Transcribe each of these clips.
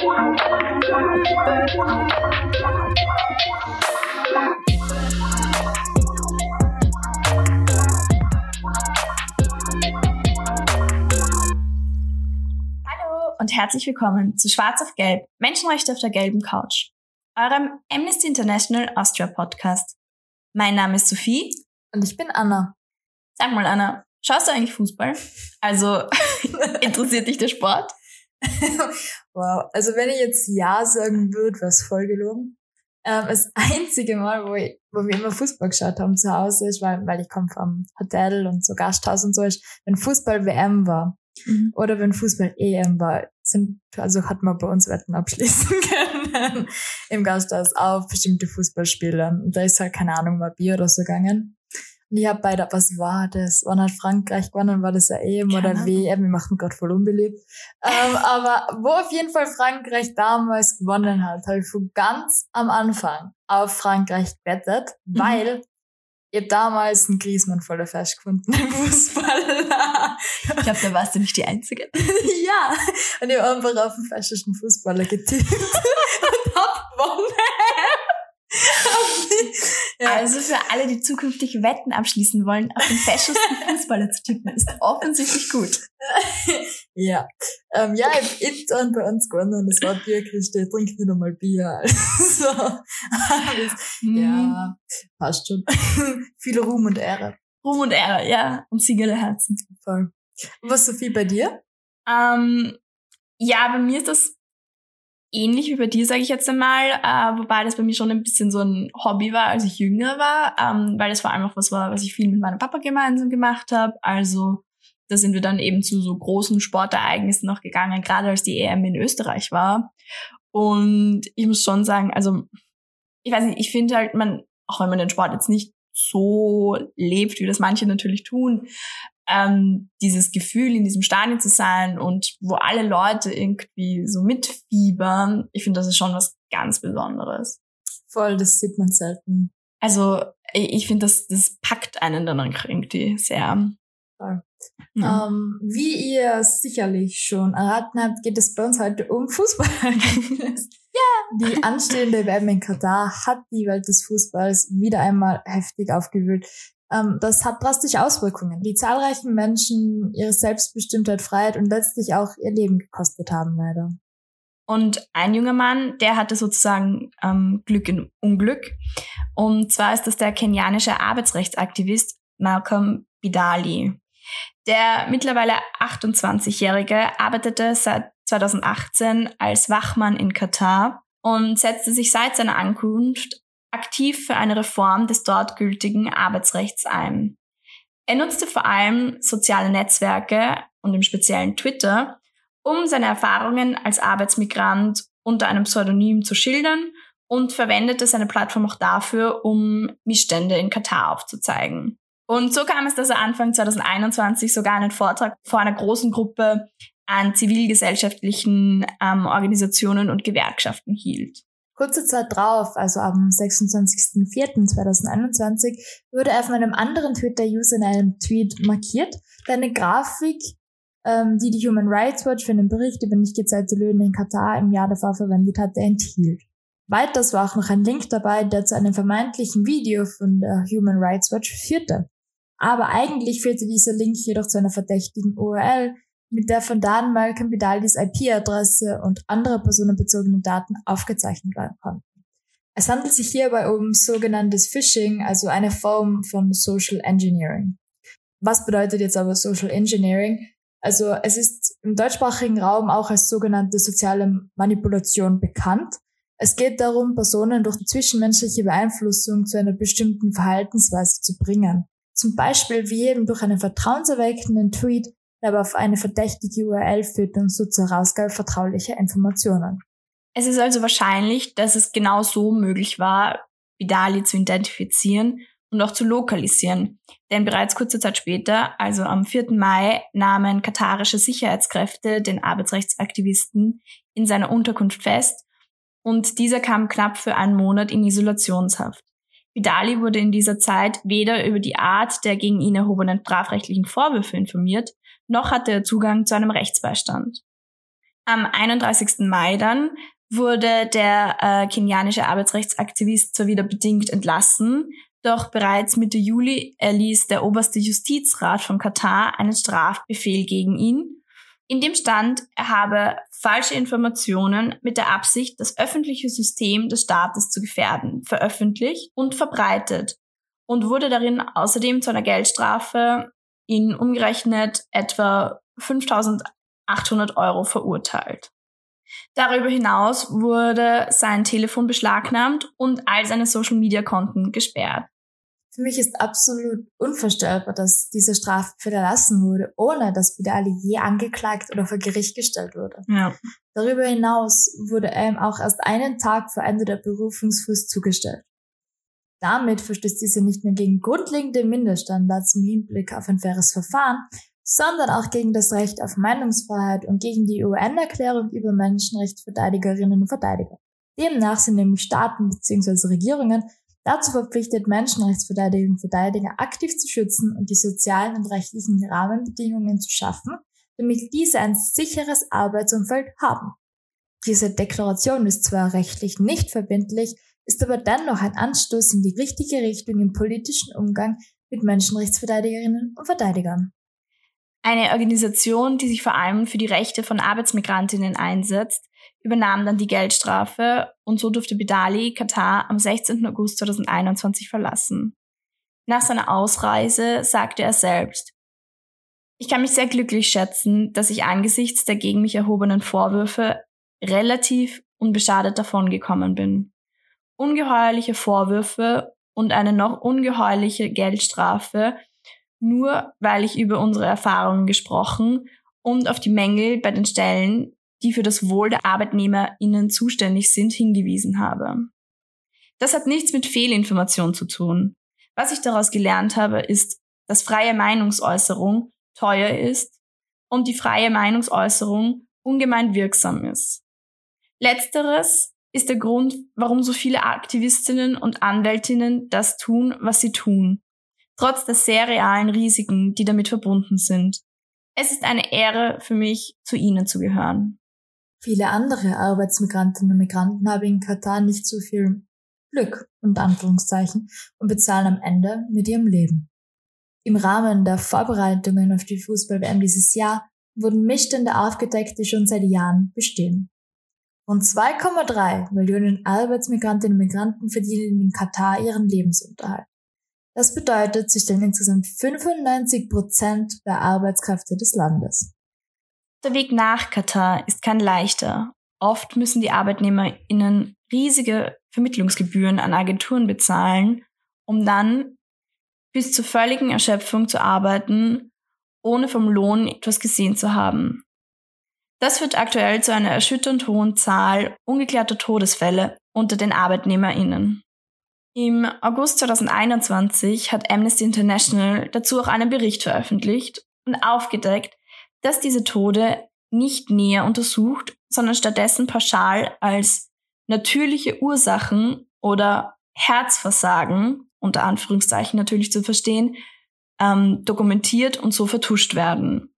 Hallo und herzlich willkommen zu Schwarz auf Gelb, Menschenrechte auf der gelben Couch, eurem Amnesty International Austria Podcast. Mein Name ist Sophie. Und ich bin Anna. Sag mal, Anna, schaust du eigentlich Fußball? Also, interessiert dich der Sport? wow, also wenn ich jetzt Ja sagen würde, wäre es voll gelogen. Ähm, das einzige Mal, wo, ich, wo wir immer Fußball geschaut haben zu Hause, ist, weil, weil ich komme vom Hotel und so Gasthaus und so, ist, wenn Fußball-WM war mhm. oder wenn Fußball-EM war, sind, also hat man bei uns Wetten abschließen können im Gasthaus auf bestimmte Fußballspiele. Und da ist halt, keine Ahnung, mal Bier oder so gegangen. Ich hab beide, was war das? Wann hat Frankreich gewonnen? War das eine EM oder WM? Wir machen gerade voll unbeliebt. ähm, aber wo auf jeden Fall Frankreich damals gewonnen hat, habe ich von ganz am Anfang auf Frankreich gewettet, mhm. weil ihr damals einen Griesmann voller Fest gefunden im Fußball. ich glaube, da warst du nicht die Einzige. ja. Und ich habe einfach auf den festischen Fußballer getippt und hab gewonnen. Ja. Also für alle, die zukünftig Wetten abschließen wollen, auf den feschesten Fußballer zu tippen, ist offensichtlich gut. ja. Ähm, ja, ich habe Intern bei uns gewonnen. Das war Bierkiste. Ich trinke nicht einmal Bier. Also, alles, hm. Ja, passt schon. Viel Ruhm und Ehre. Ruhm und Ehre, ja. Und Siegele Herzen. Voll. Was, Sophie, bei dir? Ähm, ja, bei mir ist das ähnlich wie bei dir, sage ich jetzt einmal, äh, wobei das bei mir schon ein bisschen so ein Hobby war, als ich jünger war, ähm, weil das vor allem auch was war, was ich viel mit meinem Papa gemeinsam gemacht habe. Also da sind wir dann eben zu so großen Sportereignissen noch gegangen, gerade als die EM in Österreich war. Und ich muss schon sagen, also ich weiß nicht, ich finde halt, man, auch wenn man den Sport jetzt nicht so lebt, wie das manche natürlich tun, ähm, dieses Gefühl, in diesem Stadion zu sein und wo alle Leute irgendwie so mitfiebern, ich finde, das ist schon was ganz Besonderes. Voll, das sieht man selten. Also ich finde, das, das packt einen dann irgendwie sehr. Voll. Ja. Ähm, wie ihr sicherlich schon erraten habt, geht es bei uns heute um Fußball. Die anstehende WM in Katar hat die Welt des Fußballs wieder einmal heftig aufgewühlt. Ähm, das hat drastische Auswirkungen, die zahlreichen Menschen ihre Selbstbestimmtheit, Freiheit und letztlich auch ihr Leben gekostet haben, leider. Und ein junger Mann, der hatte sozusagen ähm, Glück in Unglück. Und zwar ist das der kenianische Arbeitsrechtsaktivist Malcolm Bidali. Der mittlerweile 28-Jährige arbeitete seit 2018 als Wachmann in Katar und setzte sich seit seiner Ankunft aktiv für eine Reform des dort gültigen Arbeitsrechts ein. Er nutzte vor allem soziale Netzwerke und im speziellen Twitter, um seine Erfahrungen als Arbeitsmigrant unter einem Pseudonym zu schildern und verwendete seine Plattform auch dafür, um Missstände in Katar aufzuzeigen. Und so kam es, dass er Anfang 2021 sogar einen Vortrag vor einer großen Gruppe an zivilgesellschaftlichen ähm, Organisationen und Gewerkschaften hielt. Kurze Zeit drauf, also am 26.04.2021, wurde er von einem anderen Twitter-User in einem Tweet markiert, der eine Grafik, ähm, die die Human Rights Watch für einen Bericht über nicht gezahlte Löhne in Katar im Jahr davor verwendet hatte, enthielt. Weiters war auch noch ein Link dabei, der zu einem vermeintlichen Video von der Human Rights Watch führte. Aber eigentlich führte dieser Link jedoch zu einer verdächtigen URL, mit der von Daten Malcolm Bidalis IP-Adresse und andere personenbezogene Daten aufgezeichnet werden konnten. Es handelt sich hierbei um sogenanntes Phishing, also eine Form von Social Engineering. Was bedeutet jetzt aber Social Engineering? Also es ist im deutschsprachigen Raum auch als sogenannte soziale Manipulation bekannt. Es geht darum, Personen durch zwischenmenschliche Beeinflussung zu einer bestimmten Verhaltensweise zu bringen. Zum Beispiel wie eben durch einen vertrauenserweckenden Tweet aber auf eine verdächtige URL führt und so zur Herausgabe vertraulicher Informationen. Es ist also wahrscheinlich, dass es genau so möglich war, Vidali zu identifizieren und auch zu lokalisieren. Denn bereits kurze Zeit später, also am 4. Mai, nahmen katarische Sicherheitskräfte den Arbeitsrechtsaktivisten in seiner Unterkunft fest und dieser kam knapp für einen Monat in Isolationshaft. Vidali wurde in dieser Zeit weder über die Art der gegen ihn erhobenen strafrechtlichen Vorwürfe informiert, noch hatte er Zugang zu einem Rechtsbeistand. Am 31. Mai dann wurde der äh, kenianische Arbeitsrechtsaktivist zwar wieder bedingt entlassen, doch bereits Mitte Juli erließ der oberste Justizrat von Katar einen Strafbefehl gegen ihn. In dem stand, er habe falsche Informationen mit der Absicht, das öffentliche System des Staates zu gefährden, veröffentlicht und verbreitet und wurde darin außerdem zu einer Geldstrafe in umgerechnet etwa 5800 Euro verurteilt. Darüber hinaus wurde sein Telefon beschlagnahmt und all seine Social-Media-Konten gesperrt. Für mich ist absolut unvorstellbar, dass diese Strafe erlassen wurde, ohne dass Bidali je angeklagt oder vor Gericht gestellt wurde. Ja. Darüber hinaus wurde er ihm auch erst einen Tag vor Ende der Berufungsfrist zugestellt. Damit verstößt diese nicht nur gegen grundlegende Mindeststandards im Hinblick auf ein faires Verfahren, sondern auch gegen das Recht auf Meinungsfreiheit und gegen die UN-Erklärung über Menschenrechtsverteidigerinnen und Verteidiger. Demnach sind nämlich Staaten bzw. Regierungen dazu verpflichtet, Menschenrechtsverteidigerinnen und Verteidiger aktiv zu schützen und die sozialen und rechtlichen Rahmenbedingungen zu schaffen, damit diese ein sicheres Arbeitsumfeld haben. Diese Deklaration ist zwar rechtlich nicht verbindlich, ist aber dennoch ein Anstoß in die richtige Richtung im politischen Umgang mit Menschenrechtsverteidigerinnen und Verteidigern. Eine Organisation, die sich vor allem für die Rechte von Arbeitsmigrantinnen einsetzt, übernahm dann die Geldstrafe und so durfte Bidali Katar am 16. August 2021 verlassen. Nach seiner Ausreise sagte er selbst, ich kann mich sehr glücklich schätzen, dass ich angesichts der gegen mich erhobenen Vorwürfe relativ unbeschadet davongekommen bin. Ungeheuerliche Vorwürfe und eine noch ungeheuerliche Geldstrafe nur weil ich über unsere Erfahrungen gesprochen und auf die Mängel bei den Stellen, die für das Wohl der ArbeitnehmerInnen zuständig sind, hingewiesen habe. Das hat nichts mit Fehlinformation zu tun. Was ich daraus gelernt habe, ist, dass freie Meinungsäußerung teuer ist und die freie Meinungsäußerung ungemein wirksam ist. Letzteres ist der Grund, warum so viele Aktivistinnen und Anwältinnen das tun, was sie tun trotz der sehr realen Risiken, die damit verbunden sind. Es ist eine Ehre für mich, zu Ihnen zu gehören. Viele andere Arbeitsmigrantinnen und Migranten haben in Katar nicht so viel Glück und Anführungszeichen und bezahlen am Ende mit ihrem Leben. Im Rahmen der Vorbereitungen auf die Fußball-WM dieses Jahr wurden Missstände aufgedeckt, die schon seit Jahren bestehen. Rund 2,3 Millionen Arbeitsmigrantinnen und Migranten verdienen in Katar ihren Lebensunterhalt. Das bedeutet, sie stellen insgesamt 95 Prozent der Arbeitskräfte des Landes. Der Weg nach Katar ist kein leichter. Oft müssen die ArbeitnehmerInnen riesige Vermittlungsgebühren an Agenturen bezahlen, um dann bis zur völligen Erschöpfung zu arbeiten, ohne vom Lohn etwas gesehen zu haben. Das führt aktuell zu einer erschütternd hohen Zahl ungeklärter Todesfälle unter den ArbeitnehmerInnen. Im August 2021 hat Amnesty International dazu auch einen Bericht veröffentlicht und aufgedeckt, dass diese Tode nicht näher untersucht, sondern stattdessen pauschal als natürliche Ursachen oder Herzversagen, unter Anführungszeichen natürlich zu verstehen, ähm, dokumentiert und so vertuscht werden.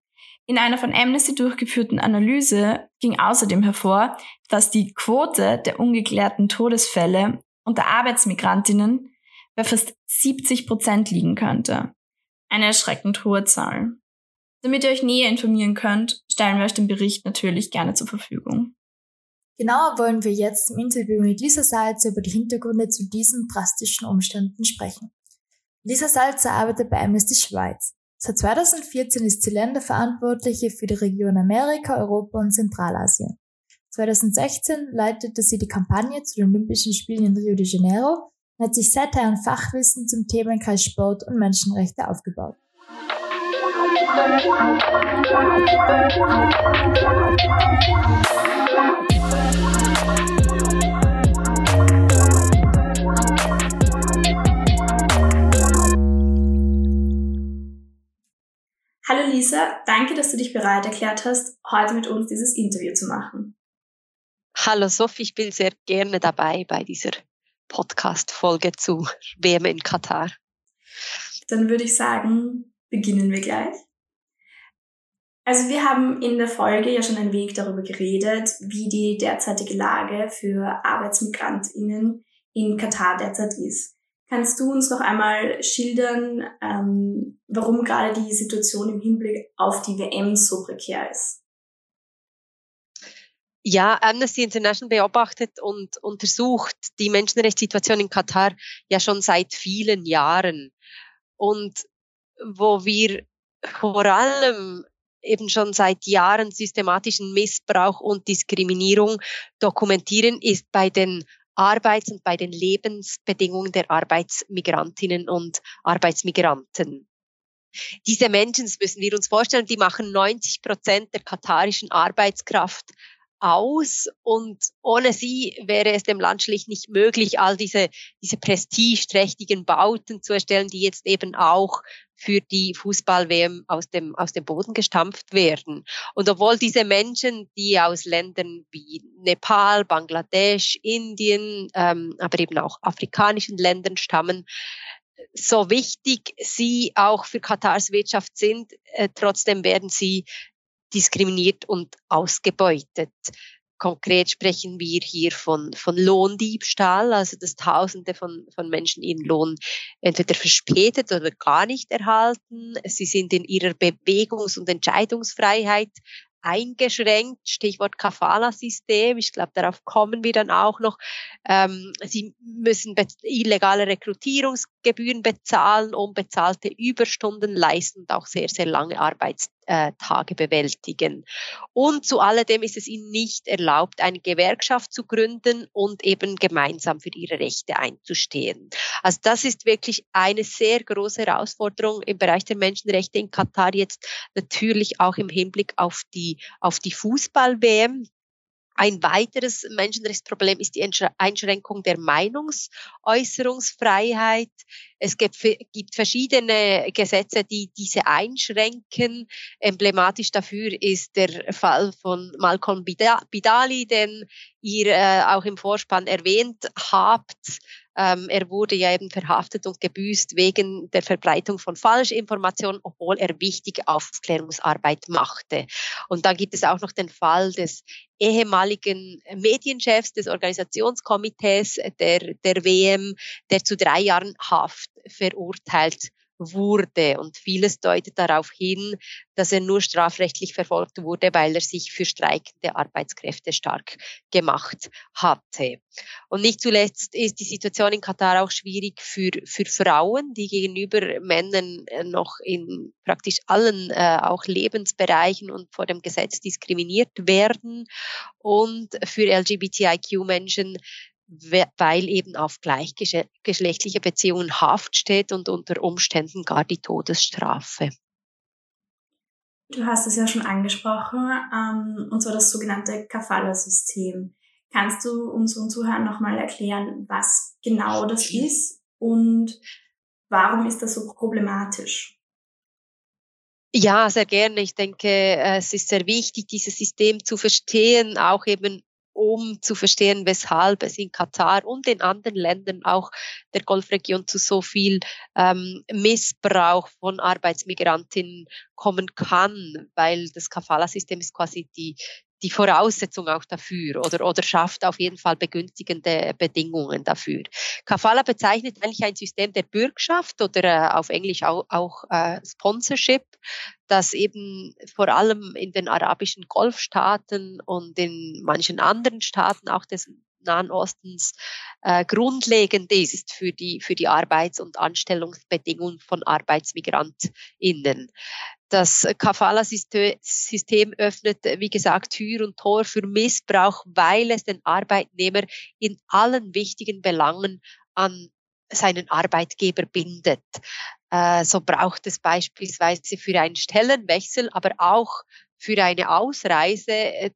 In einer von Amnesty durchgeführten Analyse ging außerdem hervor, dass die Quote der ungeklärten Todesfälle unter Arbeitsmigrantinnen bei fast 70 Prozent liegen könnte. Eine erschreckend hohe Zahl. Damit ihr euch näher informieren könnt, stellen wir euch den Bericht natürlich gerne zur Verfügung. Genauer wollen wir jetzt im Interview mit Lisa Salzer über die Hintergründe zu diesen drastischen Umständen sprechen. Lisa Salzer arbeitet bei Amnesty Schweiz. Seit 2014 ist sie Länderverantwortliche für die Region Amerika, Europa und Zentralasien. 2016 leitete sie die Kampagne zu den Olympischen Spielen in Rio de Janeiro und hat sich seither ein Fachwissen zum Themenkreis Sport und Menschenrechte aufgebaut. Hallo Lisa, danke, dass du dich bereit erklärt hast, heute mit uns dieses Interview zu machen. Hallo Sophie, ich bin sehr gerne dabei bei dieser Podcast-Folge zu WM in Katar. Dann würde ich sagen, beginnen wir gleich. Also wir haben in der Folge ja schon ein wenig darüber geredet, wie die derzeitige Lage für Arbeitsmigrantinnen in Katar derzeit ist. Kannst du uns noch einmal schildern, ähm, warum gerade die Situation im Hinblick auf die WM so prekär ist? Ja, Amnesty International beobachtet und untersucht die Menschenrechtssituation in Katar ja schon seit vielen Jahren. Und wo wir vor allem eben schon seit Jahren systematischen Missbrauch und Diskriminierung dokumentieren, ist bei den Arbeits- und bei den Lebensbedingungen der Arbeitsmigrantinnen und Arbeitsmigranten. Diese Menschen, das müssen wir uns vorstellen, die machen 90 Prozent der katarischen Arbeitskraft aus und ohne sie wäre es dem Land schlicht nicht möglich, all diese, diese prestigeträchtigen Bauten zu erstellen, die jetzt eben auch für die Fußball-WM aus dem, aus dem Boden gestampft werden. Und obwohl diese Menschen, die aus Ländern wie Nepal, Bangladesch, Indien, ähm, aber eben auch afrikanischen Ländern stammen, so wichtig sie auch für Katars Wirtschaft sind, äh, trotzdem werden sie diskriminiert und ausgebeutet. Konkret sprechen wir hier von, von Lohndiebstahl, also dass Tausende von, von Menschen ihren Lohn entweder verspätet oder gar nicht erhalten. Sie sind in ihrer Bewegungs- und Entscheidungsfreiheit eingeschränkt. Stichwort Kafala-System. Ich glaube, darauf kommen wir dann auch noch. Ähm, sie müssen illegale Rekrutierungsgebühren bezahlen, unbezahlte Überstunden leisten und auch sehr, sehr lange Arbeitstage bewältigen. Und zu alledem ist es ihnen nicht erlaubt, eine Gewerkschaft zu gründen und eben gemeinsam für ihre Rechte einzustehen. Also das ist wirklich eine sehr große Herausforderung im Bereich der Menschenrechte in Katar jetzt natürlich auch im Hinblick auf die auf die Fußball-WM. Ein weiteres Menschenrechtsproblem ist die Einschränkung der Meinungsäußerungsfreiheit. Es gibt, gibt, verschiedene Gesetze, die diese einschränken. Emblematisch dafür ist der Fall von Malcolm Bidali, den ihr äh, auch im Vorspann erwähnt habt. Ähm, er wurde ja eben verhaftet und gebüßt wegen der Verbreitung von Falschinformationen, obwohl er wichtige Aufklärungsarbeit machte. Und dann gibt es auch noch den Fall des ehemaligen Medienchefs des Organisationskomitees der, der WM, der zu drei Jahren Haft verurteilt wurde. Und vieles deutet darauf hin, dass er nur strafrechtlich verfolgt wurde, weil er sich für streikende Arbeitskräfte stark gemacht hatte. Und nicht zuletzt ist die Situation in Katar auch schwierig für, für Frauen, die gegenüber Männern äh, noch in praktisch allen äh, auch Lebensbereichen und vor dem Gesetz diskriminiert werden und für LGBTIQ-Menschen weil eben auf gleichgeschlechtliche Beziehungen Haft steht und unter Umständen gar die Todesstrafe. Du hast es ja schon angesprochen, ähm, und zwar das sogenannte Kafala-System. Kannst du unseren Zuhörern nochmal erklären, was genau das ist und warum ist das so problematisch? Ja, sehr gerne. Ich denke, es ist sehr wichtig, dieses System zu verstehen, auch eben um zu verstehen, weshalb es in Katar und in anderen Ländern auch der Golfregion zu so viel ähm, Missbrauch von Arbeitsmigrantinnen kommen kann, weil das Kafala-System ist quasi die, die Voraussetzung auch dafür oder, oder schafft auf jeden Fall begünstigende Bedingungen dafür. Kafala bezeichnet eigentlich ein System der Bürgschaft oder äh, auf Englisch auch, auch äh, Sponsorship, das eben vor allem in den arabischen Golfstaaten und in manchen anderen Staaten auch des Nahen Ostens äh, grundlegend ist für die, für die Arbeits- und Anstellungsbedingungen von ArbeitsmigrantInnen. Das Kafala-System öffnet, wie gesagt, Tür und Tor für Missbrauch, weil es den Arbeitnehmer in allen wichtigen Belangen an seinen Arbeitgeber bindet. Äh, so braucht es beispielsweise für einen Stellenwechsel, aber auch für eine Ausreise äh,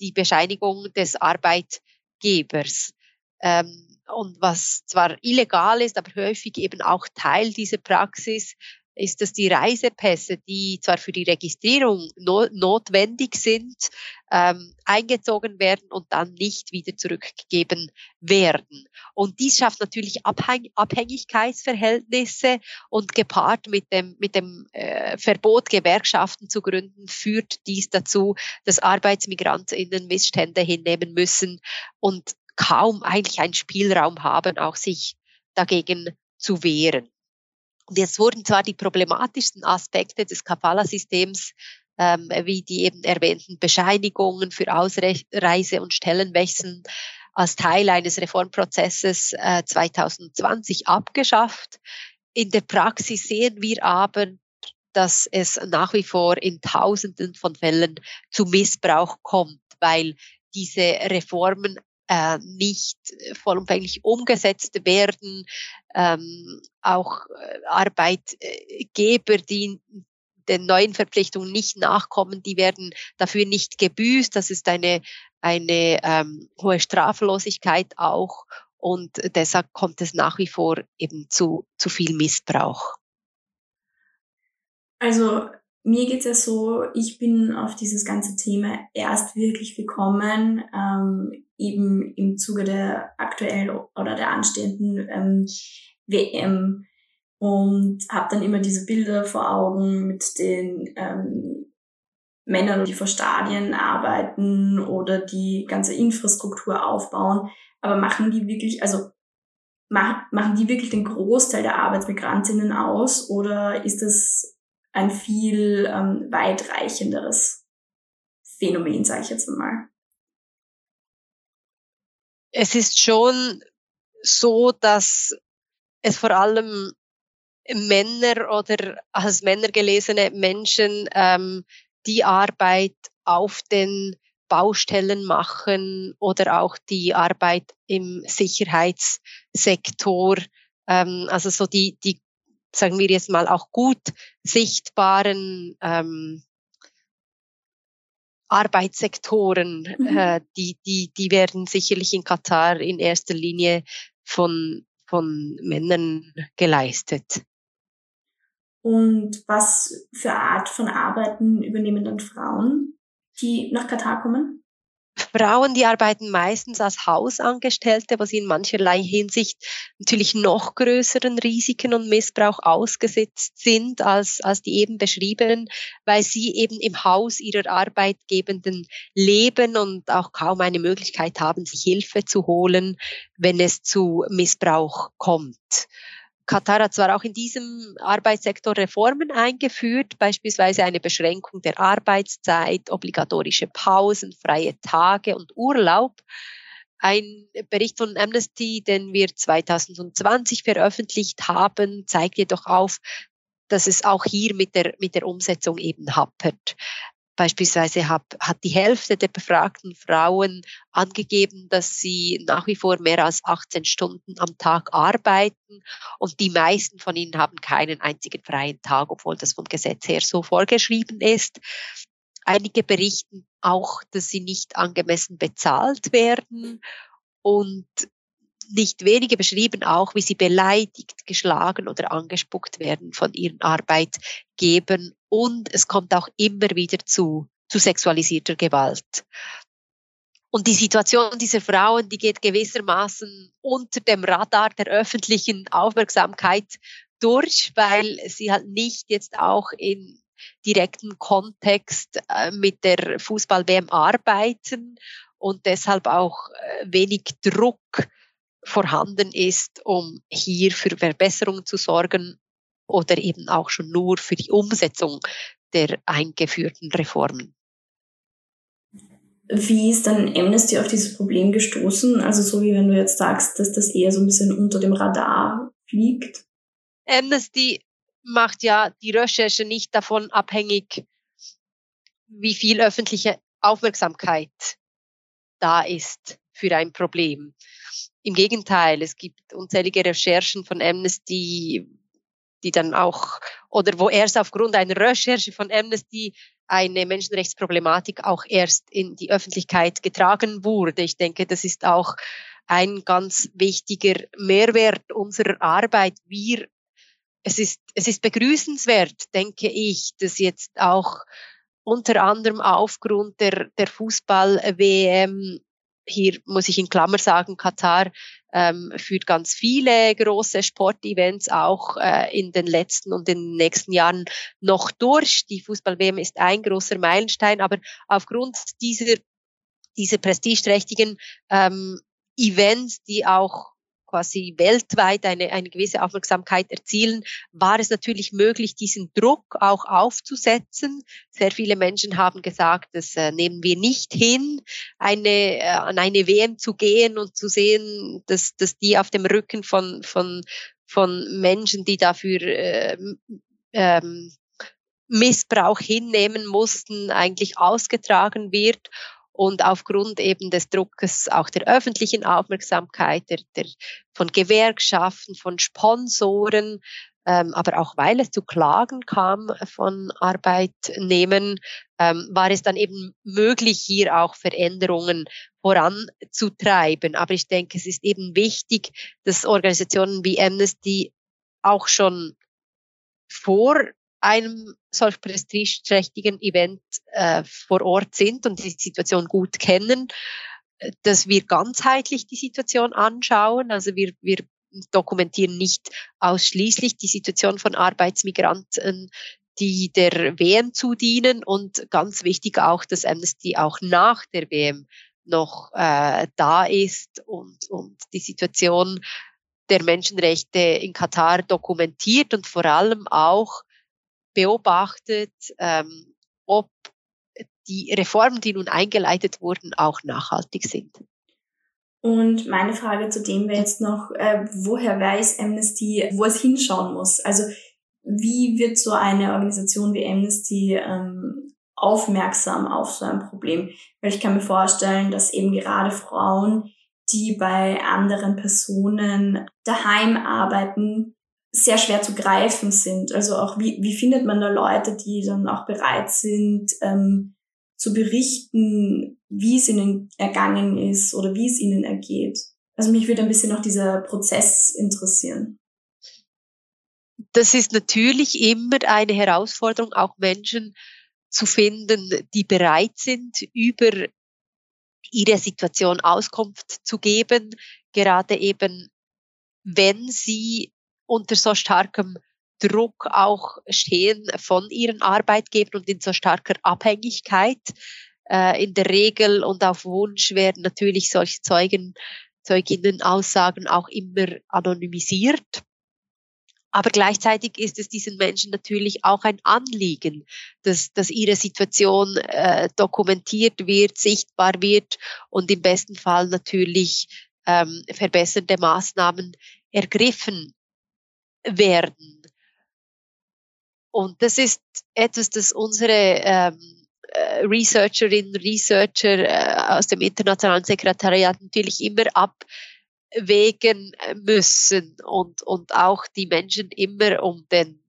die Bescheinigung des Arbeitgebers Gebers. Ähm, und was zwar illegal ist, aber häufig eben auch Teil dieser Praxis, ist es die Reisepässe, die zwar für die Registrierung no notwendig sind, ähm, eingezogen werden und dann nicht wieder zurückgegeben werden. Und dies schafft natürlich Abhäng Abhängigkeitsverhältnisse und gepaart mit dem, mit dem äh, Verbot, Gewerkschaften zu gründen, führt dies dazu, dass ArbeitsmigrantInnen Missstände hinnehmen müssen und kaum eigentlich einen Spielraum haben, auch sich dagegen zu wehren. Und jetzt wurden zwar die problematischsten Aspekte des Kafala-Systems ähm, wie die eben erwähnten Bescheinigungen für Ausreise- und Stellenwechsel als Teil eines Reformprozesses äh, 2020 abgeschafft. In der Praxis sehen wir aber, dass es nach wie vor in Tausenden von Fällen zu Missbrauch kommt, weil diese Reformen äh, nicht vollumfänglich umgesetzt werden. Ähm, auch äh, Arbeitgeber, die den neuen Verpflichtungen nicht nachkommen, die werden dafür nicht gebüßt. Das ist eine, eine ähm, hohe Straflosigkeit auch. Und deshalb kommt es nach wie vor eben zu, zu viel Missbrauch. Also mir geht es ja so, ich bin auf dieses ganze Thema erst wirklich gekommen, ähm, eben im Zuge der aktuellen oder der anstehenden ähm, WM und habe dann immer diese Bilder vor Augen mit den ähm, Männern, die vor Stadien arbeiten oder die ganze Infrastruktur aufbauen. Aber machen die wirklich, also machen die wirklich den Großteil der Arbeitsmigrantinnen aus oder ist das ein viel ähm, weitreichenderes Phänomen, sage ich jetzt mal? Es ist schon so, dass es vor allem Männer oder als Männer gelesene Menschen ähm, die Arbeit auf den Baustellen machen oder auch die Arbeit im Sicherheitssektor, ähm, also so die, die, sagen wir jetzt mal, auch gut sichtbaren ähm, Arbeitssektoren, mhm. äh, die, die, die werden sicherlich in Katar in erster Linie von, von Männern geleistet. Und was für Art von Arbeiten übernehmen dann Frauen, die nach Katar kommen? Frauen, die arbeiten meistens als Hausangestellte, was in mancherlei Hinsicht natürlich noch größeren Risiken und Missbrauch ausgesetzt sind als, als die eben beschriebenen, weil sie eben im Haus ihrer Arbeitgebenden leben und auch kaum eine Möglichkeit haben, sich Hilfe zu holen, wenn es zu Missbrauch kommt. Katar hat zwar auch in diesem Arbeitssektor Reformen eingeführt, beispielsweise eine Beschränkung der Arbeitszeit, obligatorische Pausen, freie Tage und Urlaub. Ein Bericht von Amnesty, den wir 2020 veröffentlicht haben, zeigt jedoch auf, dass es auch hier mit der, mit der Umsetzung eben happert. Beispielsweise hat, hat die Hälfte der befragten Frauen angegeben, dass sie nach wie vor mehr als 18 Stunden am Tag arbeiten. Und die meisten von ihnen haben keinen einzigen freien Tag, obwohl das vom Gesetz her so vorgeschrieben ist. Einige berichten auch, dass sie nicht angemessen bezahlt werden. Und nicht wenige beschrieben auch, wie sie beleidigt, geschlagen oder angespuckt werden von ihren Arbeitgebern. Und es kommt auch immer wieder zu, zu sexualisierter Gewalt. Und die Situation dieser Frauen, die geht gewissermaßen unter dem Radar der öffentlichen Aufmerksamkeit durch, weil sie halt nicht jetzt auch in direkten Kontext äh, mit der Fußball-WM arbeiten und deshalb auch äh, wenig Druck vorhanden ist, um hier für Verbesserungen zu sorgen oder eben auch schon nur für die Umsetzung der eingeführten Reformen. Wie ist dann Amnesty auf dieses Problem gestoßen? Also so wie wenn du jetzt sagst, dass das eher so ein bisschen unter dem Radar fliegt? Amnesty macht ja die Recherche nicht davon abhängig, wie viel öffentliche Aufmerksamkeit da ist für ein Problem. Im Gegenteil, es gibt unzählige Recherchen von Amnesty, die dann auch, oder wo erst aufgrund einer Recherche von Amnesty eine Menschenrechtsproblematik auch erst in die Öffentlichkeit getragen wurde. Ich denke, das ist auch ein ganz wichtiger Mehrwert unserer Arbeit. Wir es ist, es ist begrüßenswert, denke ich, dass jetzt auch unter anderem aufgrund der, der Fußball-WM hier muss ich in Klammer sagen, Katar ähm, führt ganz viele große Sportevents auch äh, in den letzten und den nächsten Jahren noch durch. Die Fußball-WM ist ein großer Meilenstein, aber aufgrund dieser, dieser prestigeträchtigen ähm, Events, die auch quasi weltweit eine, eine gewisse Aufmerksamkeit erzielen, war es natürlich möglich, diesen Druck auch aufzusetzen. Sehr viele Menschen haben gesagt, das äh, nehmen wir nicht hin, eine, äh, an eine WM zu gehen und zu sehen, dass, dass die auf dem Rücken von, von, von Menschen, die dafür äh, ähm, Missbrauch hinnehmen mussten, eigentlich ausgetragen wird und aufgrund eben des Druckes auch der öffentlichen Aufmerksamkeit, der, der, von Gewerkschaften, von Sponsoren, ähm, aber auch weil es zu Klagen kam von Arbeitnehmern, ähm, war es dann eben möglich, hier auch Veränderungen voranzutreiben. Aber ich denke, es ist eben wichtig, dass Organisationen wie Amnesty auch schon vor einem solch prestigeträchtigen Event äh, vor Ort sind und die Situation gut kennen, dass wir ganzheitlich die Situation anschauen. Also wir, wir dokumentieren nicht ausschließlich die Situation von Arbeitsmigranten, die der WM zudienen und ganz wichtig auch, dass Amnesty auch nach der WM noch äh, da ist und, und die Situation der Menschenrechte in Katar dokumentiert und vor allem auch beobachtet, ähm, ob die Reformen, die nun eingeleitet wurden, auch nachhaltig sind. Und meine Frage zu dem wäre jetzt noch, äh, woher weiß Amnesty, wo es hinschauen muss? Also wie wird so eine Organisation wie Amnesty ähm, aufmerksam auf so ein Problem? Weil ich kann mir vorstellen, dass eben gerade Frauen, die bei anderen Personen daheim arbeiten, sehr schwer zu greifen sind. Also auch wie, wie findet man da Leute, die dann auch bereit sind, ähm, zu berichten, wie es ihnen ergangen ist oder wie es ihnen ergeht. Also mich würde ein bisschen noch dieser Prozess interessieren. Das ist natürlich immer eine Herausforderung, auch Menschen zu finden, die bereit sind, über ihre Situation Auskunft zu geben, gerade eben wenn sie unter so starkem Druck auch stehen von ihren Arbeitgebern und in so starker Abhängigkeit. Äh, in der Regel und auf Wunsch werden natürlich solche Zeugen, Zeuginnen-Aussagen auch immer anonymisiert. Aber gleichzeitig ist es diesen Menschen natürlich auch ein Anliegen, dass, dass ihre Situation äh, dokumentiert wird, sichtbar wird und im besten Fall natürlich ähm, verbessernde Maßnahmen ergriffen werden. Und das ist etwas, das unsere ähm, äh, Researcherinnen, Researcher äh, aus dem internationalen Sekretariat natürlich immer abwägen müssen und, und auch die Menschen immer um den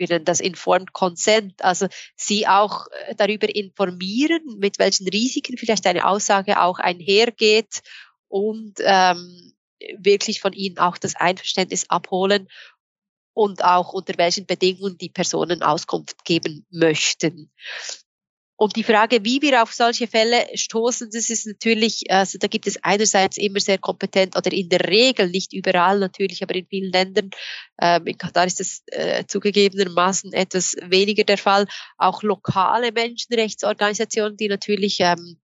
wir nennen das Informed Consent, also sie auch äh, darüber informieren, mit welchen Risiken vielleicht eine Aussage auch einhergeht und ähm, wirklich von ihnen auch das Einverständnis abholen und auch unter welchen Bedingungen die Personen Auskunft geben möchten. Und die Frage, wie wir auf solche Fälle stoßen, das ist natürlich, also da gibt es einerseits immer sehr kompetent oder in der Regel, nicht überall natürlich, aber in vielen Ländern, ähm, in Katar ist das äh, zugegebenermaßen etwas weniger der Fall, auch lokale Menschenrechtsorganisationen, die natürlich ähm,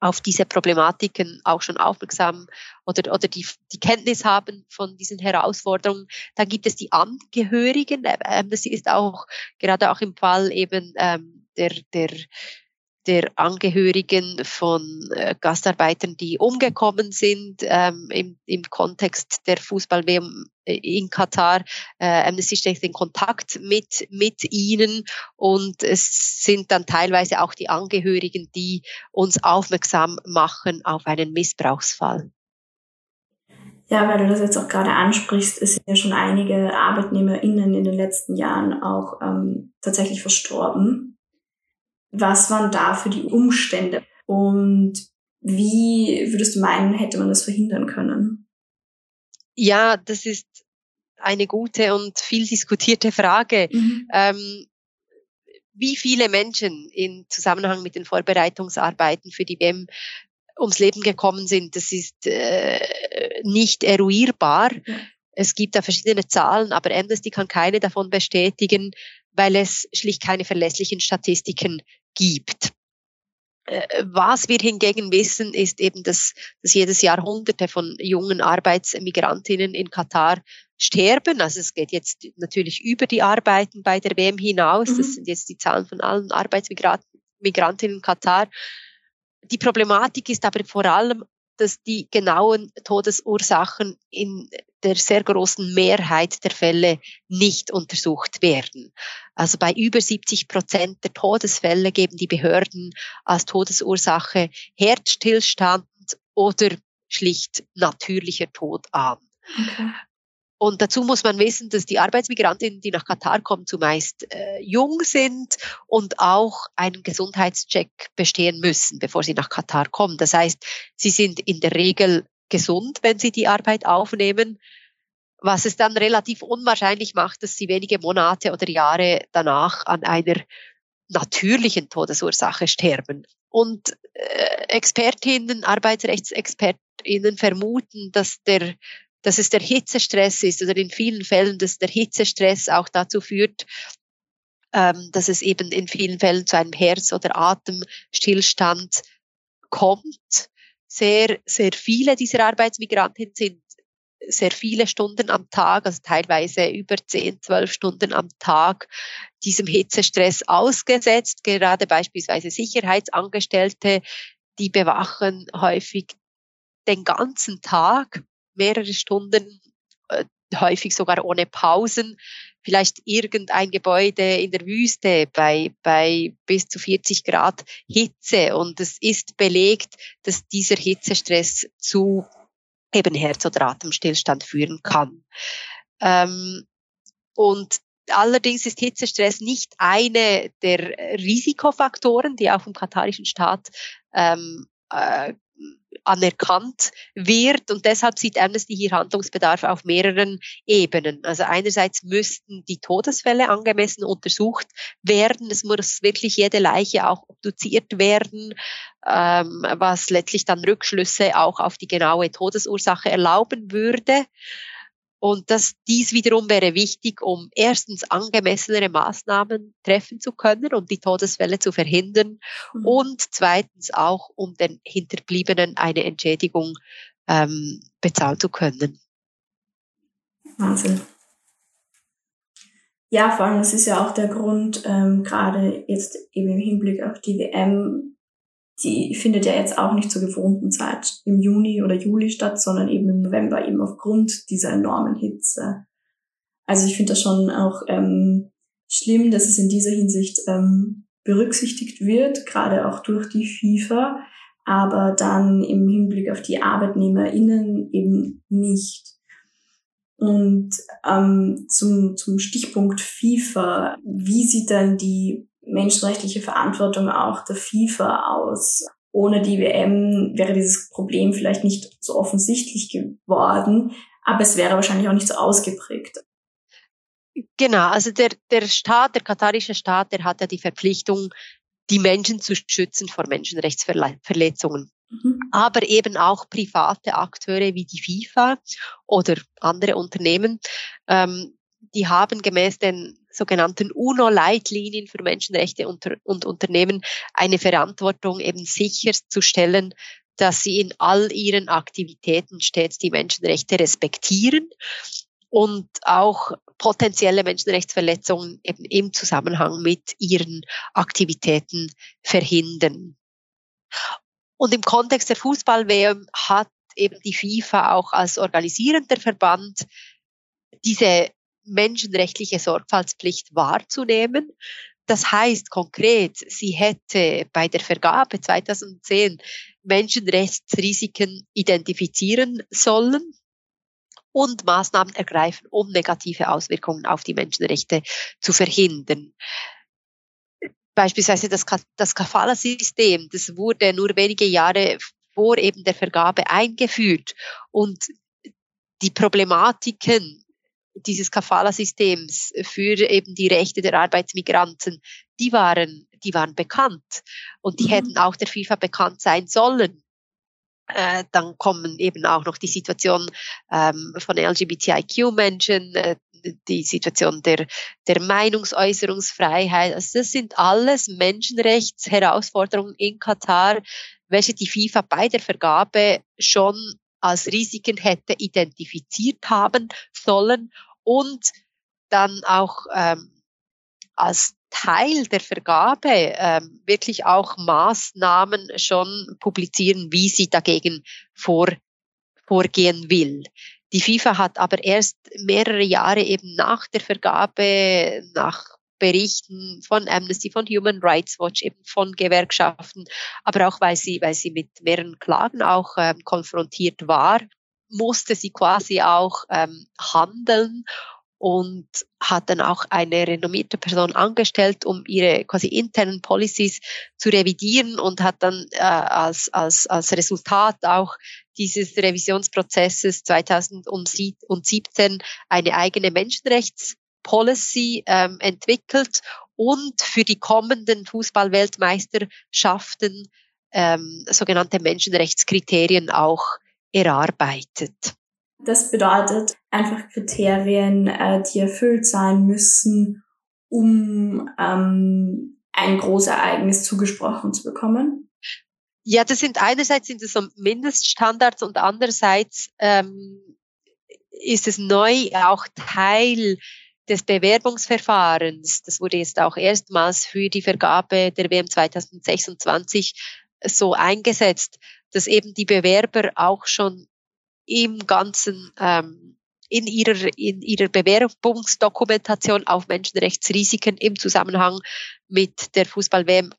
auf diese Problematiken auch schon aufmerksam oder, oder die, die Kenntnis haben von diesen Herausforderungen. Dann gibt es die Angehörigen. Ähm, das ist auch gerade auch im Fall eben ähm, der, der der Angehörigen von äh, Gastarbeitern, die umgekommen sind ähm, im, im Kontext der Fußball-WM äh, in Katar. Äh, Amnesty steht in Kontakt mit, mit ihnen und es sind dann teilweise auch die Angehörigen, die uns aufmerksam machen auf einen Missbrauchsfall. Ja, weil du das jetzt auch gerade ansprichst, ist ja schon einige ArbeitnehmerInnen in den letzten Jahren auch ähm, tatsächlich verstorben was waren da für die Umstände und wie würdest du meinen, hätte man das verhindern können? Ja, das ist eine gute und viel diskutierte Frage. Mhm. Ähm, wie viele Menschen im Zusammenhang mit den Vorbereitungsarbeiten für die WM ums Leben gekommen sind, das ist äh, nicht eruierbar. Ja. Es gibt da verschiedene Zahlen, aber Amnesty kann keine davon bestätigen, weil es schlicht keine verlässlichen Statistiken gibt. Äh, was wir hingegen wissen, ist eben, dass, dass jedes Jahr Hunderte von jungen Arbeitsmigrantinnen in Katar sterben. Also es geht jetzt natürlich über die Arbeiten bei der WM hinaus. Mhm. Das sind jetzt die Zahlen von allen Arbeitsmigrantinnen in Katar. Die Problematik ist aber vor allem, dass die genauen Todesursachen in der sehr großen Mehrheit der Fälle nicht untersucht werden. Also bei über 70 Prozent der Todesfälle geben die Behörden als Todesursache Herzstillstand oder schlicht natürlicher Tod an. Okay. Und dazu muss man wissen, dass die Arbeitsmigrantinnen, die nach Katar kommen, zumeist äh, jung sind und auch einen Gesundheitscheck bestehen müssen, bevor sie nach Katar kommen. Das heißt, sie sind in der Regel gesund, wenn sie die Arbeit aufnehmen, was es dann relativ unwahrscheinlich macht, dass sie wenige Monate oder Jahre danach an einer natürlichen Todesursache sterben. Und äh, Expertinnen, Arbeitsrechtsexpertinnen vermuten, dass der dass es der Hitzestress ist oder in vielen Fällen, dass der Hitzestress auch dazu führt, ähm, dass es eben in vielen Fällen zu einem Herz- oder Atemstillstand kommt. Sehr, sehr viele dieser Arbeitsmigranten sind sehr viele Stunden am Tag, also teilweise über 10, 12 Stunden am Tag diesem Hitzestress ausgesetzt. Gerade beispielsweise Sicherheitsangestellte, die bewachen häufig den ganzen Tag mehrere Stunden, äh, häufig sogar ohne Pausen, vielleicht irgendein Gebäude in der Wüste bei, bei bis zu 40 Grad Hitze. Und es ist belegt, dass dieser Hitzestress zu eben Herz- oder Atemstillstand führen kann. Ähm, und allerdings ist Hitzestress nicht eine der Risikofaktoren, die auch vom katarischen Staat ähm, äh, anerkannt wird. Und deshalb sieht Amnesty hier Handlungsbedarf auf mehreren Ebenen. Also einerseits müssten die Todesfälle angemessen untersucht werden. Es muss wirklich jede Leiche auch obduziert werden, ähm, was letztlich dann Rückschlüsse auch auf die genaue Todesursache erlauben würde. Und das, dies wiederum wäre wichtig, um erstens angemessenere Maßnahmen treffen zu können, um die Todesfälle zu verhindern mhm. und zweitens auch, um den Hinterbliebenen eine Entschädigung ähm, bezahlen zu können. Wahnsinn. Ja, vor allem, das ist ja auch der Grund, ähm, gerade jetzt eben im Hinblick auf die WM, die findet ja jetzt auch nicht zur gewohnten Zeit im Juni oder Juli statt, sondern eben im November, eben aufgrund dieser enormen Hitze. Also ich finde das schon auch ähm, schlimm, dass es in dieser Hinsicht ähm, berücksichtigt wird, gerade auch durch die FIFA, aber dann im Hinblick auf die ArbeitnehmerInnen eben nicht. Und ähm, zum, zum Stichpunkt FIFA, wie sieht dann die menschenrechtliche Verantwortung auch der FIFA aus. Ohne die WM wäre dieses Problem vielleicht nicht so offensichtlich geworden, aber es wäre wahrscheinlich auch nicht so ausgeprägt. Genau, also der, der Staat, der katarische Staat, der hat ja die Verpflichtung, die Menschen zu schützen vor Menschenrechtsverletzungen. Mhm. Aber eben auch private Akteure wie die FIFA oder andere Unternehmen, ähm, die haben gemäß den sogenannten UNO-Leitlinien für Menschenrechte und, Unternehmen eine Verantwortung eben sicherzustellen, dass sie in all ihren Aktivitäten stets die Menschenrechte respektieren und auch potenzielle Menschenrechtsverletzungen eben im Zusammenhang mit ihren Aktivitäten verhindern. Und im Kontext der Fußball-WM hat eben die FIFA auch als organisierender Verband diese menschenrechtliche Sorgfaltspflicht wahrzunehmen. Das heißt konkret, sie hätte bei der Vergabe 2010 Menschenrechtsrisiken identifizieren sollen und Maßnahmen ergreifen, um negative Auswirkungen auf die Menschenrechte zu verhindern. Beispielsweise das, das Kafala-System, das wurde nur wenige Jahre vor eben der Vergabe eingeführt und die Problematiken dieses Kafala-Systems für eben die Rechte der Arbeitsmigranten, die waren, die waren bekannt und die mhm. hätten auch der FIFA bekannt sein sollen. Äh, dann kommen eben auch noch die Situation ähm, von LGBTIQ-Menschen, äh, die Situation der, der Meinungsäußerungsfreiheit. Also das sind alles Menschenrechtsherausforderungen in Katar, welche die FIFA bei der Vergabe schon als Risiken hätte identifiziert haben sollen und dann auch ähm, als Teil der Vergabe ähm, wirklich auch Maßnahmen schon publizieren, wie sie dagegen vor, vorgehen will. Die FIFA hat aber erst mehrere Jahre eben nach der Vergabe, nach Berichten von Amnesty, von Human Rights Watch, eben von Gewerkschaften, aber auch weil sie, weil sie mit mehreren Klagen auch ähm, konfrontiert war, musste sie quasi auch ähm, handeln und hat dann auch eine renommierte Person angestellt, um ihre quasi internen Policies zu revidieren und hat dann äh, als, als, als Resultat auch dieses Revisionsprozesses 2017 eine eigene Menschenrechtspolicy ähm, entwickelt und für die kommenden Fußballweltmeisterschaften ähm, sogenannte Menschenrechtskriterien auch erarbeitet. Das bedeutet einfach Kriterien, äh, die erfüllt sein müssen, um ähm, ein Großereignis zugesprochen zu bekommen. Ja, das sind einerseits sind es so Mindeststandards und andererseits ähm, ist es neu auch Teil des Bewerbungsverfahrens. Das wurde jetzt auch erstmals für die Vergabe der WM 2026 so eingesetzt, dass eben die Bewerber auch schon im ganzen ähm, in ihrer, in ihrer Bewerbungsdokumentation auf Menschenrechtsrisiken im Zusammenhang mit der Fußball-WM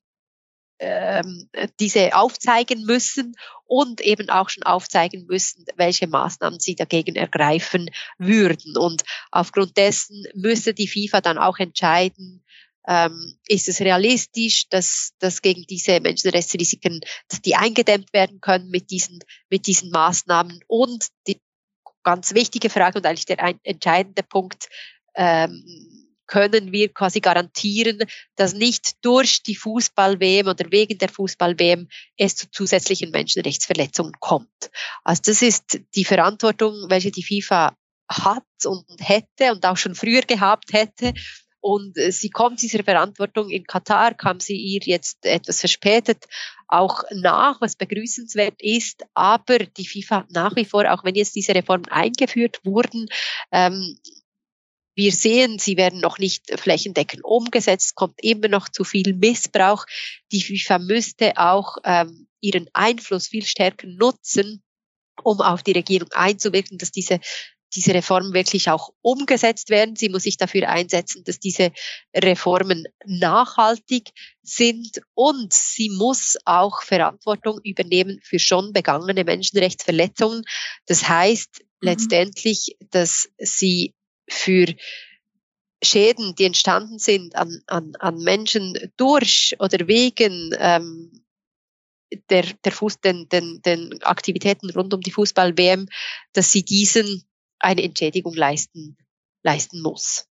ähm, diese aufzeigen müssen und eben auch schon aufzeigen müssen, welche Maßnahmen sie dagegen ergreifen würden. Und aufgrund dessen müsse die FIFA dann auch entscheiden, ähm, ist es realistisch, dass, dass gegen diese Menschenrechtsrisiken, dass die eingedämmt werden können mit diesen, mit diesen Maßnahmen? Und die ganz wichtige Frage und eigentlich der entscheidende Punkt, ähm, können wir quasi garantieren, dass nicht durch die Fußball-WM oder wegen der Fußball-WM es zu zusätzlichen Menschenrechtsverletzungen kommt. Also das ist die Verantwortung, welche die FIFA hat und hätte und auch schon früher gehabt hätte. Und äh, sie kommt dieser Verantwortung in Katar, kam sie ihr jetzt etwas verspätet auch nach, was begrüßenswert ist. Aber die FIFA nach wie vor, auch wenn jetzt diese Reformen eingeführt wurden, ähm, wir sehen, sie werden noch nicht flächendeckend umgesetzt, kommt immer noch zu viel Missbrauch. Die FIFA müsste auch ähm, ihren Einfluss viel stärker nutzen, um auf die Regierung einzuwirken, dass diese diese Reformen wirklich auch umgesetzt werden. Sie muss sich dafür einsetzen, dass diese Reformen nachhaltig sind und sie muss auch Verantwortung übernehmen für schon begangene Menschenrechtsverletzungen. Das heißt mhm. letztendlich, dass sie für Schäden, die entstanden sind an, an, an Menschen durch oder wegen ähm, der, der Fuß, den, den, den Aktivitäten rund um die Fußball-WM, dass sie diesen eine Entschädigung leisten, leisten muss.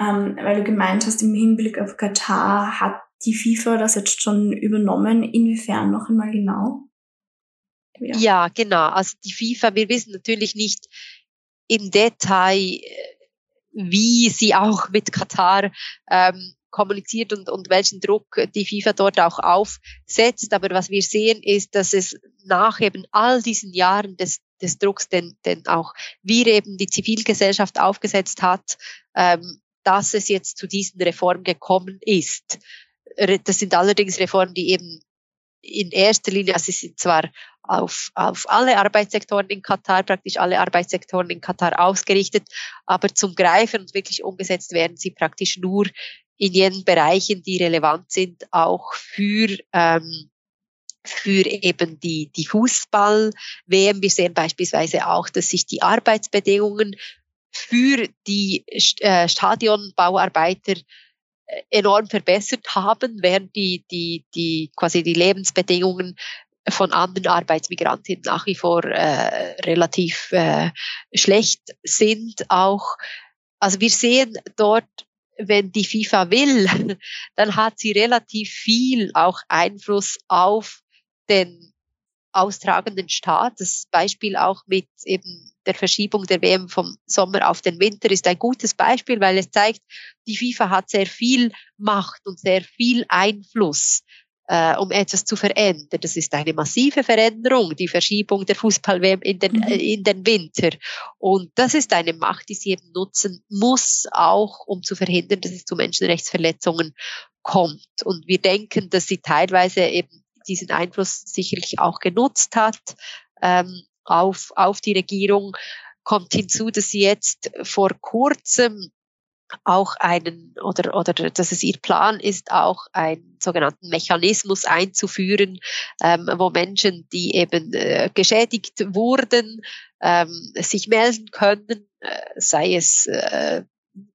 Ähm, weil du gemeint hast, im Hinblick auf Katar hat die FIFA das jetzt schon übernommen. Inwiefern noch einmal genau? Ja. ja, genau. Also die FIFA, wir wissen natürlich nicht im Detail, äh, wie sie auch mit Katar ähm, kommuniziert und, und welchen Druck die FIFA dort auch aufsetzt. Aber was wir sehen, ist, dass es nach eben all diesen Jahren des des Drucks, den, den auch wir eben die Zivilgesellschaft aufgesetzt hat, ähm, dass es jetzt zu diesen Reformen gekommen ist. Das sind allerdings Reformen, die eben in erster Linie, also sie sind zwar auf, auf alle Arbeitssektoren in Katar, praktisch alle Arbeitssektoren in Katar ausgerichtet, aber zum Greifen und wirklich umgesetzt werden sie praktisch nur in jenen Bereichen, die relevant sind, auch für ähm, für eben die, die Fußball-WM. Wir sehen beispielsweise auch, dass sich die Arbeitsbedingungen für die äh, Stadionbauarbeiter äh, enorm verbessert haben, während die, die, die quasi die Lebensbedingungen von anderen Arbeitsmigranten nach wie vor äh, relativ äh, schlecht sind. Auch also wir sehen dort, wenn die FIFA will, dann hat sie relativ viel auch Einfluss auf den austragenden Staat. Das Beispiel auch mit eben der Verschiebung der WM vom Sommer auf den Winter ist ein gutes Beispiel, weil es zeigt, die FIFA hat sehr viel Macht und sehr viel Einfluss äh, um etwas zu verändern. Das ist eine massive Veränderung, die Verschiebung der Fußball-WM in den, mhm. äh, in den Winter. Und das ist eine Macht, die sie eben nutzen muss, auch um zu verhindern, dass es zu Menschenrechtsverletzungen kommt. Und wir denken, dass sie teilweise eben diesen Einfluss sicherlich auch genutzt hat ähm, auf, auf die Regierung. Kommt hinzu, dass sie jetzt vor kurzem auch einen oder oder dass es ihr Plan ist, auch einen sogenannten Mechanismus einzuführen, ähm, wo Menschen, die eben äh, geschädigt wurden, ähm, sich melden können, äh, sei es äh,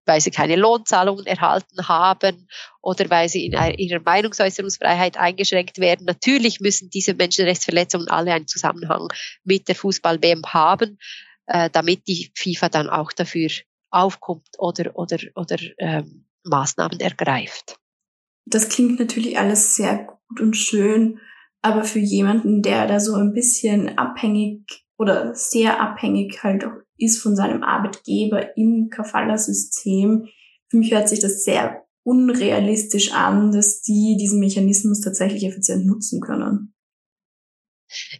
weil sie keine Lohnzahlungen erhalten haben oder weil sie in ihrer Meinungsäußerungsfreiheit eingeschränkt werden. Natürlich müssen diese Menschenrechtsverletzungen alle einen Zusammenhang mit der Fußball-WM haben, äh, damit die FIFA dann auch dafür aufkommt oder, oder, oder ähm, Maßnahmen ergreift. Das klingt natürlich alles sehr gut und schön, aber für jemanden, der da so ein bisschen abhängig oder sehr abhängig halt auch ist von seinem Arbeitgeber im Kafala-System, für mich hört sich das sehr unrealistisch an, dass die diesen Mechanismus tatsächlich effizient nutzen können.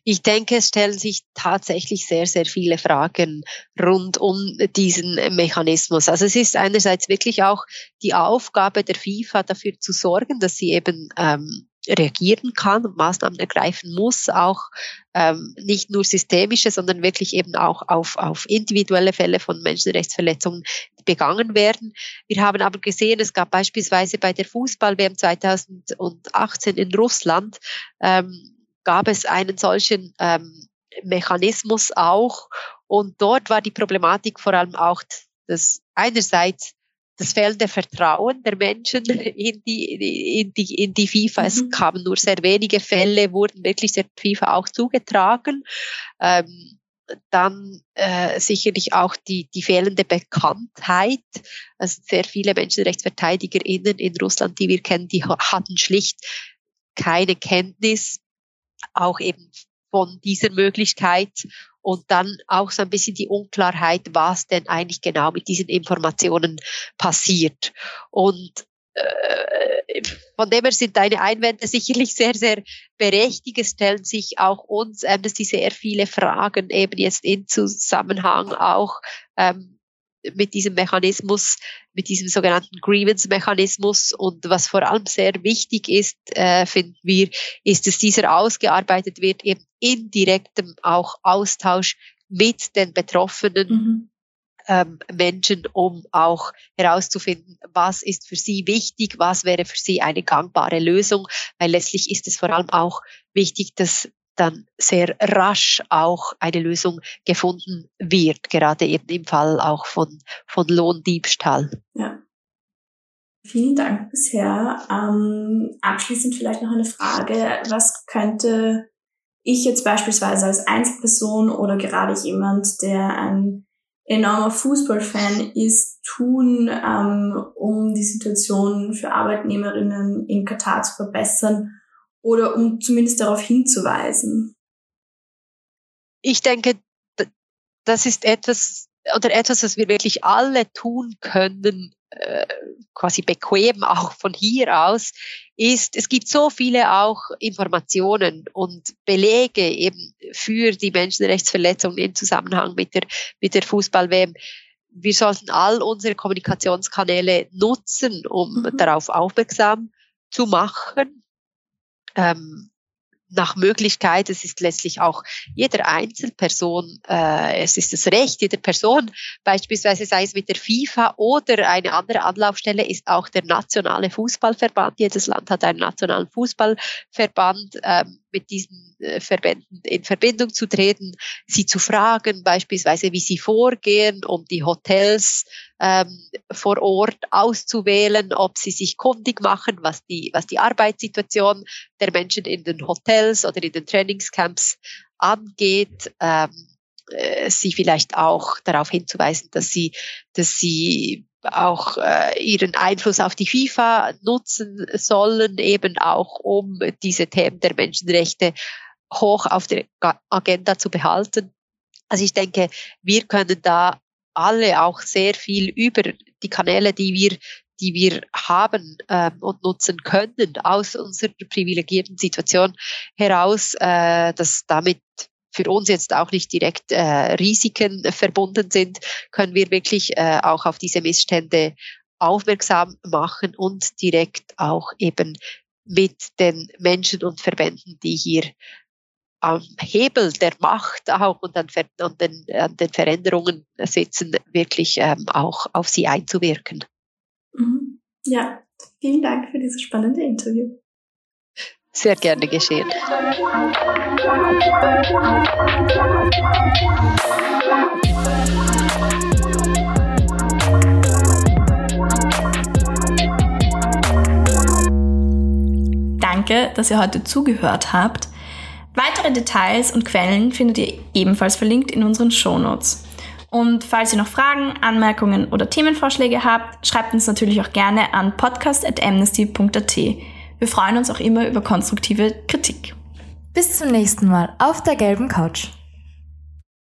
Ich denke, es stellen sich tatsächlich sehr, sehr viele Fragen rund um diesen Mechanismus. Also es ist einerseits wirklich auch die Aufgabe der FIFA dafür zu sorgen, dass sie eben ähm, reagieren kann und Maßnahmen ergreifen muss, auch ähm, nicht nur systemische, sondern wirklich eben auch auf, auf individuelle Fälle von Menschenrechtsverletzungen begangen werden. Wir haben aber gesehen, es gab beispielsweise bei der Fußball-WM 2018 in Russland ähm, gab es einen solchen ähm, Mechanismus auch. Und dort war die Problematik vor allem auch, dass einerseits das fehlende Vertrauen der Menschen in die, in die, in die FIFA. Mhm. Es kamen nur sehr wenige Fälle, wurden wirklich der FIFA auch zugetragen. Ähm, dann äh, sicherlich auch die, die fehlende Bekanntheit. Also sehr viele MenschenrechtsverteidigerInnen in Russland, die wir kennen, die hatten schlicht keine Kenntnis auch eben von dieser Möglichkeit und dann auch so ein bisschen die Unklarheit, was denn eigentlich genau mit diesen Informationen passiert. Und äh, von dem her sind deine Einwände sicherlich sehr, sehr berechtigt. Es stellen sich auch uns Amnesty sehr viele Fragen eben jetzt in Zusammenhang auch ähm, mit diesem Mechanismus, mit diesem sogenannten Grievance-Mechanismus. Und was vor allem sehr wichtig ist, äh, finden wir, ist, dass dieser ausgearbeitet wird eben in direktem auch Austausch mit den Betroffenen. Mhm. Ähm, Menschen, um auch herauszufinden, was ist für sie wichtig, was wäre für sie eine gangbare Lösung, weil letztlich ist es vor allem auch wichtig, dass dann sehr rasch auch eine Lösung gefunden wird, gerade eben im Fall auch von, von Lohndiebstahl. Ja. Vielen Dank bisher. Ähm, abschließend vielleicht noch eine Frage. Was könnte ich jetzt beispielsweise als Einzelperson oder gerade jemand, der ein enormer Fußballfan ist, tun, ähm, um die Situation für Arbeitnehmerinnen in Katar zu verbessern oder um zumindest darauf hinzuweisen? Ich denke, das ist etwas oder etwas, was wir wirklich alle tun können, äh, quasi bequem auch von hier aus, ist, es gibt so viele auch Informationen und Belege eben für die Menschenrechtsverletzungen im Zusammenhang mit der, mit der Fußball-WM. Wir sollten all unsere Kommunikationskanäle nutzen, um mhm. darauf aufmerksam zu machen ähm, nach Möglichkeit, es ist letztlich auch jeder Einzelperson, äh, es ist das Recht jeder Person, beispielsweise sei es mit der FIFA oder eine andere Anlaufstelle ist auch der nationale Fußballverband. Jedes Land hat einen nationalen Fußballverband. Ähm, mit diesen äh, Verbänden in Verbindung zu treten, sie zu fragen, beispielsweise wie sie vorgehen, um die Hotels ähm, vor Ort auszuwählen, ob sie sich kundig machen, was die, was die Arbeitssituation der Menschen in den Hotels oder in den Trainingscamps angeht. Ähm, äh, sie vielleicht auch darauf hinzuweisen, dass sie, dass sie auch äh, ihren Einfluss auf die FIFA nutzen sollen, eben auch um diese Themen der Menschenrechte hoch auf der Agenda zu behalten. Also ich denke, wir können da alle auch sehr viel über die Kanäle, die wir die wir haben ähm, und nutzen können aus unserer privilegierten Situation heraus, äh, dass damit für uns jetzt auch nicht direkt äh, Risiken verbunden sind, können wir wirklich äh, auch auf diese Missstände aufmerksam machen und direkt auch eben mit den Menschen und Verbänden, die hier Hebel der Macht auch und an, an, den, an den Veränderungen sitzen, wirklich ähm, auch auf sie einzuwirken. Mhm. Ja, vielen Dank für dieses spannende Interview. Sehr gerne geschehen. Danke, dass ihr heute zugehört habt. Weitere Details und Quellen findet ihr ebenfalls verlinkt in unseren Shownotes. Und falls ihr noch Fragen, Anmerkungen oder Themenvorschläge habt, schreibt uns natürlich auch gerne an podcast.amnesty.at. Wir freuen uns auch immer über konstruktive Kritik. Bis zum nächsten Mal auf der gelben Couch.